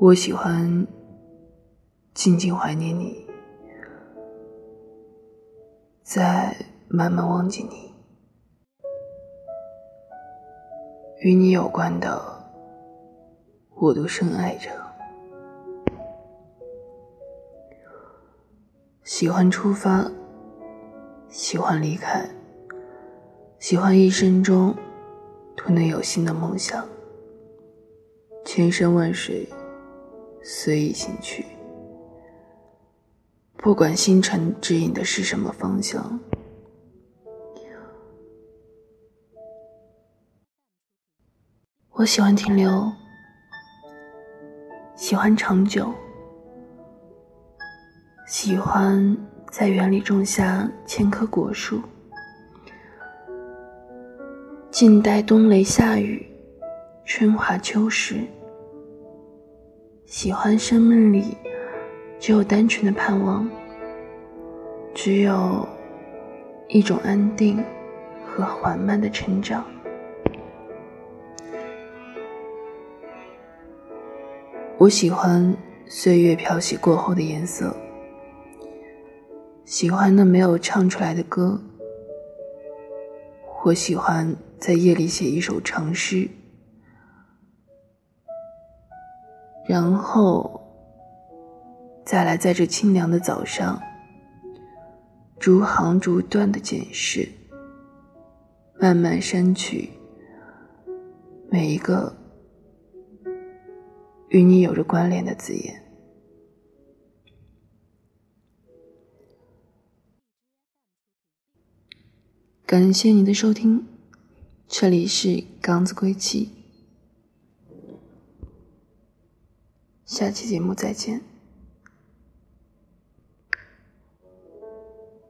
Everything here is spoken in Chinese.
我喜欢静静怀念你，再慢慢忘记你。与你有关的，我都深爱着。喜欢出发，喜欢离开，喜欢一生中都能有新的梦想。千山万水。随意行去，不管星辰指引的是什么方向。我喜欢停留，喜欢长久，喜欢在园里种下千棵果树，静待冬雷夏雨，春华秋实。喜欢生命里只有单纯的盼望，只有一种安定和缓慢的成长。我喜欢岁月漂洗过后的颜色，喜欢那没有唱出来的歌。我喜欢在夜里写一首长诗。然后，再来在这清凉的早上，逐行逐段的检视，慢慢删去每一个与你有着关联的字眼。感谢你的收听，这里是刚子归期。下期节目再见。